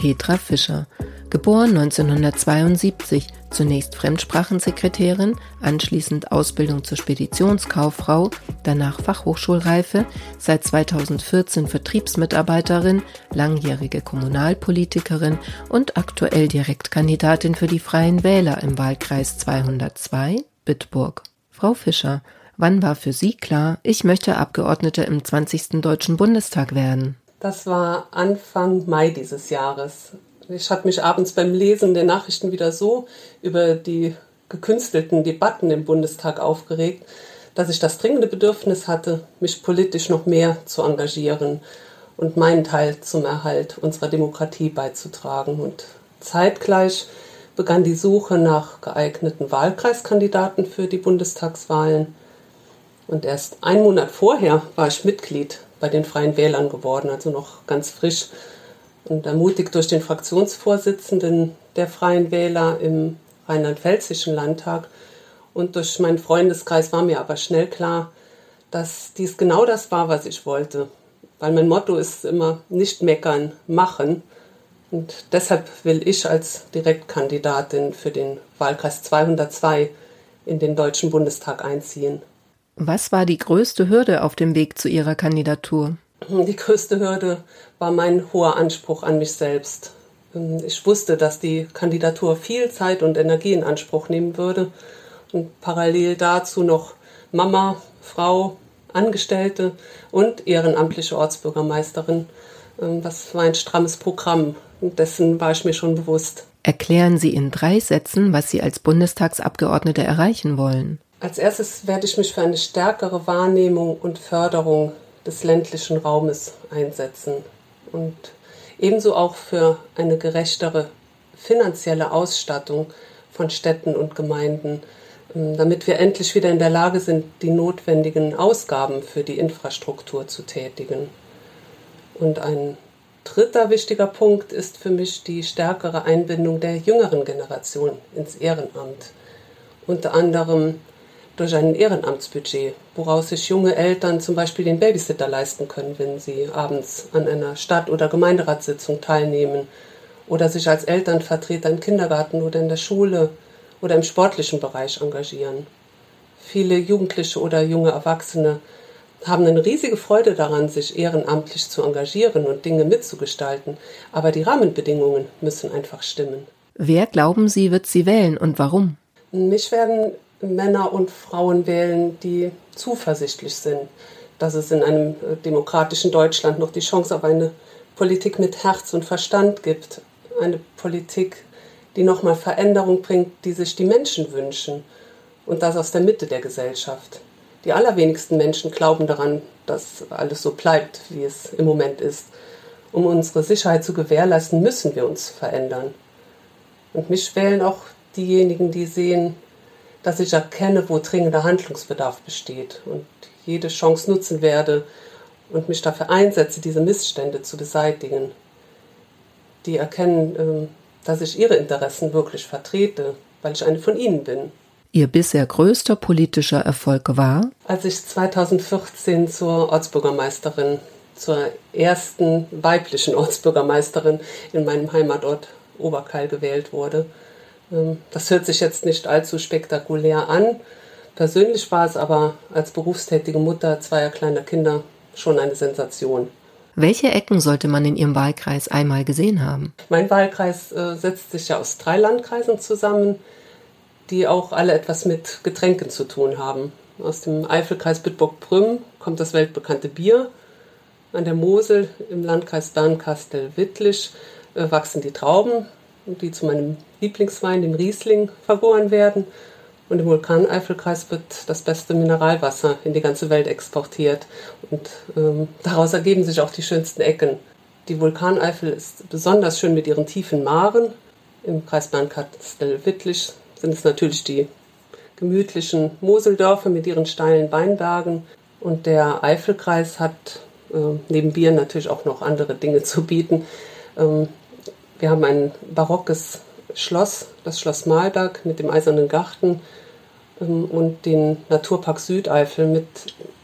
Petra Fischer, geboren 1972, zunächst Fremdsprachensekretärin, anschließend Ausbildung zur Speditionskauffrau, danach Fachhochschulreife, seit 2014 Vertriebsmitarbeiterin, langjährige Kommunalpolitikerin und aktuell Direktkandidatin für die Freien Wähler im Wahlkreis 202 Bitburg. Frau Fischer, wann war für Sie klar, ich möchte Abgeordnete im 20. Deutschen Bundestag werden? Das war Anfang Mai dieses Jahres. Ich hatte mich abends beim Lesen der Nachrichten wieder so über die gekünstelten Debatten im Bundestag aufgeregt, dass ich das dringende Bedürfnis hatte, mich politisch noch mehr zu engagieren und meinen Teil zum Erhalt unserer Demokratie beizutragen. Und zeitgleich begann die Suche nach geeigneten Wahlkreiskandidaten für die Bundestagswahlen. Und erst einen Monat vorher war ich Mitglied bei den Freien Wählern geworden, also noch ganz frisch und ermutigt durch den Fraktionsvorsitzenden der Freien Wähler im rheinland-pfälzischen Landtag und durch meinen Freundeskreis war mir aber schnell klar, dass dies genau das war, was ich wollte. Weil mein Motto ist immer nicht meckern, machen. Und deshalb will ich als Direktkandidatin für den Wahlkreis 202 in den Deutschen Bundestag einziehen. Was war die größte Hürde auf dem Weg zu Ihrer Kandidatur? Die größte Hürde war mein hoher Anspruch an mich selbst. Ich wusste, dass die Kandidatur viel Zeit und Energie in Anspruch nehmen würde und parallel dazu noch Mama, Frau, Angestellte und ehrenamtliche Ortsbürgermeisterin. Das war ein strammes Programm dessen war ich mir schon bewusst. Erklären Sie in drei Sätzen, was Sie als Bundestagsabgeordnete erreichen wollen. Als erstes werde ich mich für eine stärkere Wahrnehmung und Förderung des ländlichen Raumes einsetzen und ebenso auch für eine gerechtere finanzielle Ausstattung von Städten und Gemeinden, ähm, damit wir endlich wieder in der Lage sind, die notwendigen Ausgaben für die Infrastruktur zu tätigen. Und ein dritter wichtiger Punkt ist für mich die stärkere Einbindung der jüngeren Generation ins Ehrenamt. Unter anderem durch ein Ehrenamtsbudget, woraus sich junge Eltern zum Beispiel den Babysitter leisten können, wenn sie abends an einer Stadt- oder Gemeinderatssitzung teilnehmen oder sich als Elternvertreter im Kindergarten oder in der Schule oder im sportlichen Bereich engagieren. Viele Jugendliche oder junge Erwachsene haben eine riesige Freude daran, sich ehrenamtlich zu engagieren und Dinge mitzugestalten, aber die Rahmenbedingungen müssen einfach stimmen. Wer glauben Sie, wird sie wählen und warum? Mich werden Männer und Frauen wählen, die zuversichtlich sind, dass es in einem äh, demokratischen Deutschland noch die Chance auf eine Politik mit Herz und Verstand gibt. Eine Politik, die nochmal Veränderung bringt, die sich die Menschen wünschen. Und das aus der Mitte der Gesellschaft. Die allerwenigsten Menschen glauben daran, dass alles so bleibt, wie es im Moment ist. Um unsere Sicherheit zu gewährleisten, müssen wir uns verändern. Und mich wählen auch diejenigen, die sehen, dass ich erkenne, wo dringender Handlungsbedarf besteht und jede Chance nutzen werde und mich dafür einsetze, diese Missstände zu beseitigen. Die erkennen, ähm, dass ich ihre Interessen wirklich vertrete, weil ich eine von ihnen bin. Ihr bisher größter politischer Erfolg war? Als ich 2014 zur Ortsbürgermeisterin, zur ersten weiblichen Ortsbürgermeisterin in meinem Heimatort Oberkeil gewählt wurde. Ähm, das hört sich jetzt nicht allzu spektakulär an. Persönlich war es aber als berufstätige Mutter zweier kleiner Kinder schon eine Sensation. Welche Ecken sollte man in Ihrem Wahlkreis einmal gesehen haben? Mein Wahlkreis äh, setzt sich ja aus drei Landkreisen zusammen, die auch alle etwas mit Getränken zu tun haben. Aus dem Eifelkreis Bitburg-Prüm kommt das weltbekannte Bier. An der Mosel im Landkreis Bernkastel-Wittlich äh, wachsen die Trauben die zu meinem Lieblingswein, dem Riesling, vergoren werden. Und im Vulkaneifelkreis wird das beste Mineralwasser in die ganze Welt exportiert. Und ähm, daraus ergeben sich auch die schönsten Ecken. Die Vulkaneifel ist besonders schön mit ihren tiefen Maren. Im Kreis Bernkastel-Wittlich sind es natürlich die gemütlichen Moseldörfer mit ihren steilen Weinbergen. Und der Eifelkreis hat äh, neben Bier natürlich auch noch andere Dinge zu bieten. Ähm, wir haben ein barockes Schloss, das Schloss Malberg mit dem Eisernen Garten ähm, und den Naturpark Südeifel mit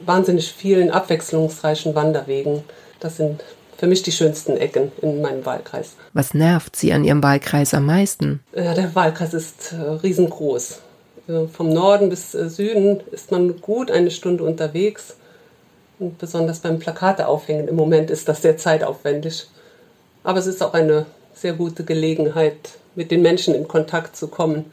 wahnsinnig vielen abwechslungsreichen Wanderwegen. Das sind für mich die schönsten Ecken in meinem Wahlkreis. Was nervt Sie an Ihrem Wahlkreis am meisten? Ja, der Wahlkreis ist äh, riesengroß. Äh, vom Norden bis äh, Süden ist man gut eine Stunde unterwegs. Und besonders beim Plakate aufhängen im Moment ist das sehr zeitaufwendig. Aber es ist auch eine sehr gute Gelegenheit, mit den Menschen in Kontakt zu kommen.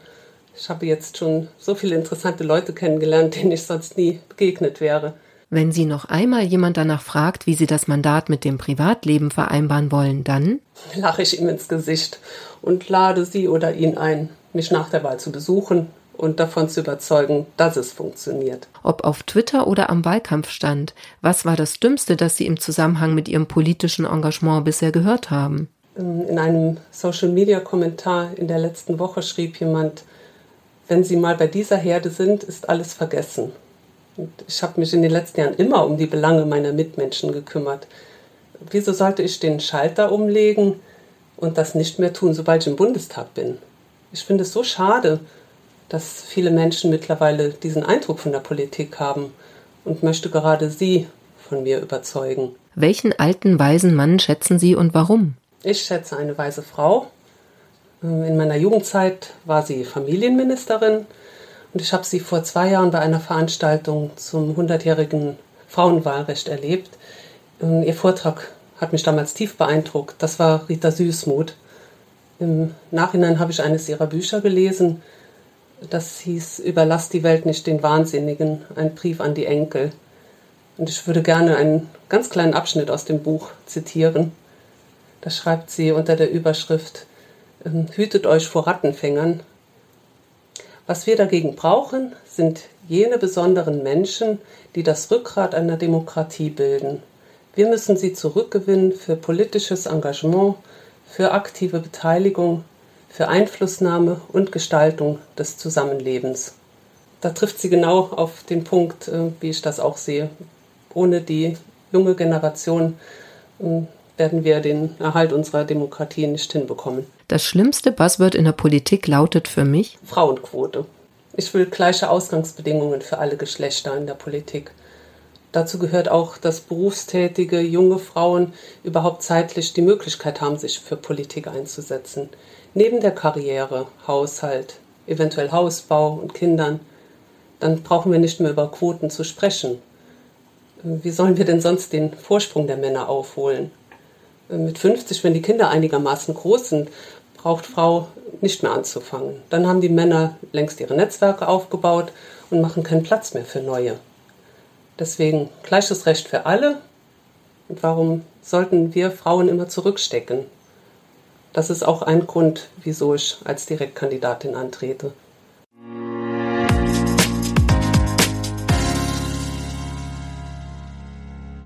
Ich habe jetzt schon so viele interessante Leute kennengelernt, denen ich sonst nie begegnet wäre. Wenn Sie noch einmal jemand danach fragt, wie Sie das Mandat mit dem Privatleben vereinbaren wollen, dann lache ich ihm ins Gesicht und lade sie oder ihn ein, mich nach der Wahl zu besuchen und davon zu überzeugen, dass es funktioniert. Ob auf Twitter oder am Wahlkampfstand, was war das Dümmste, das Sie im Zusammenhang mit Ihrem politischen Engagement bisher gehört haben? Ähm, in einem Social-Media-Kommentar in der letzten Woche schrieb jemand, wenn Sie mal bei dieser Herde sind, ist alles vergessen. Und ich habe mich in den letzten Jahren immer um die Belange meiner Mitmenschen gekümmert. Wieso sollte ich den Schalter umlegen und das nicht mehr tun, sobald ich im Bundestag bin? Ich finde es so schade, dass viele Menschen mittlerweile diesen Eindruck von der Politik haben und möchte gerade Sie von mir überzeugen. Welchen alten, weisen Mann schätzen Sie und warum? Ich schätze eine weise Frau. In meiner Jugendzeit war sie Familienministerin und ich habe sie vor zwei Jahren bei einer Veranstaltung zum 100-jährigen Frauenwahlrecht erlebt. Ihr Vortrag hat mich damals tief beeindruckt. Das war Rita Süßmuth. Im Nachhinein habe ich eines ihrer Bücher gelesen. Das hieß Überlass die Welt nicht den Wahnsinnigen, ein Brief an die Enkel. Und ich würde gerne einen ganz kleinen Abschnitt aus dem Buch zitieren. Da schreibt sie unter der Überschrift ähm, Hütet euch vor Rattenfängern. Was wir dagegen brauchen, sind jene besonderen Menschen, die das Rückgrat einer Demokratie bilden. Wir müssen sie zurückgewinnen für politisches Engagement, für aktive Beteiligung, für Einflussnahme und Gestaltung des Zusammenlebens. Da trifft sie genau auf den Punkt, äh, wie ich das auch sehe. Ohne die junge Generation ähm, werden wir den Erhalt unserer Demokratie nicht hinbekommen. Das schlimmste Buzzword in der Politik lautet für mich Frauenquote. Ich will gleiche Ausgangsbedingungen für alle Geschlechter in der Politik. Dazu gehört auch, dass berufstätige junge Frauen überhaupt zeitlich die Möglichkeit haben, sich für Politik einzusetzen. Neben der Karriere, Haushalt, eventuell Hausbau und Kindern, dann brauchen wir nicht mehr über Quoten zu sprechen. Wie sollen wir denn sonst den Vorsprung der Männer aufholen? Mit 50, wenn die Kinder einigermaßen groß sind, braucht Frau nicht mehr anzufangen. Dann haben die Männer längst ihre Netzwerke aufgebaut und machen keinen Platz mehr für neue. Deswegen gleiches Recht für alle. Und warum sollten wir Frauen immer zurückstecken? Das ist auch ein Grund, wieso ich als Direktkandidatin antrete.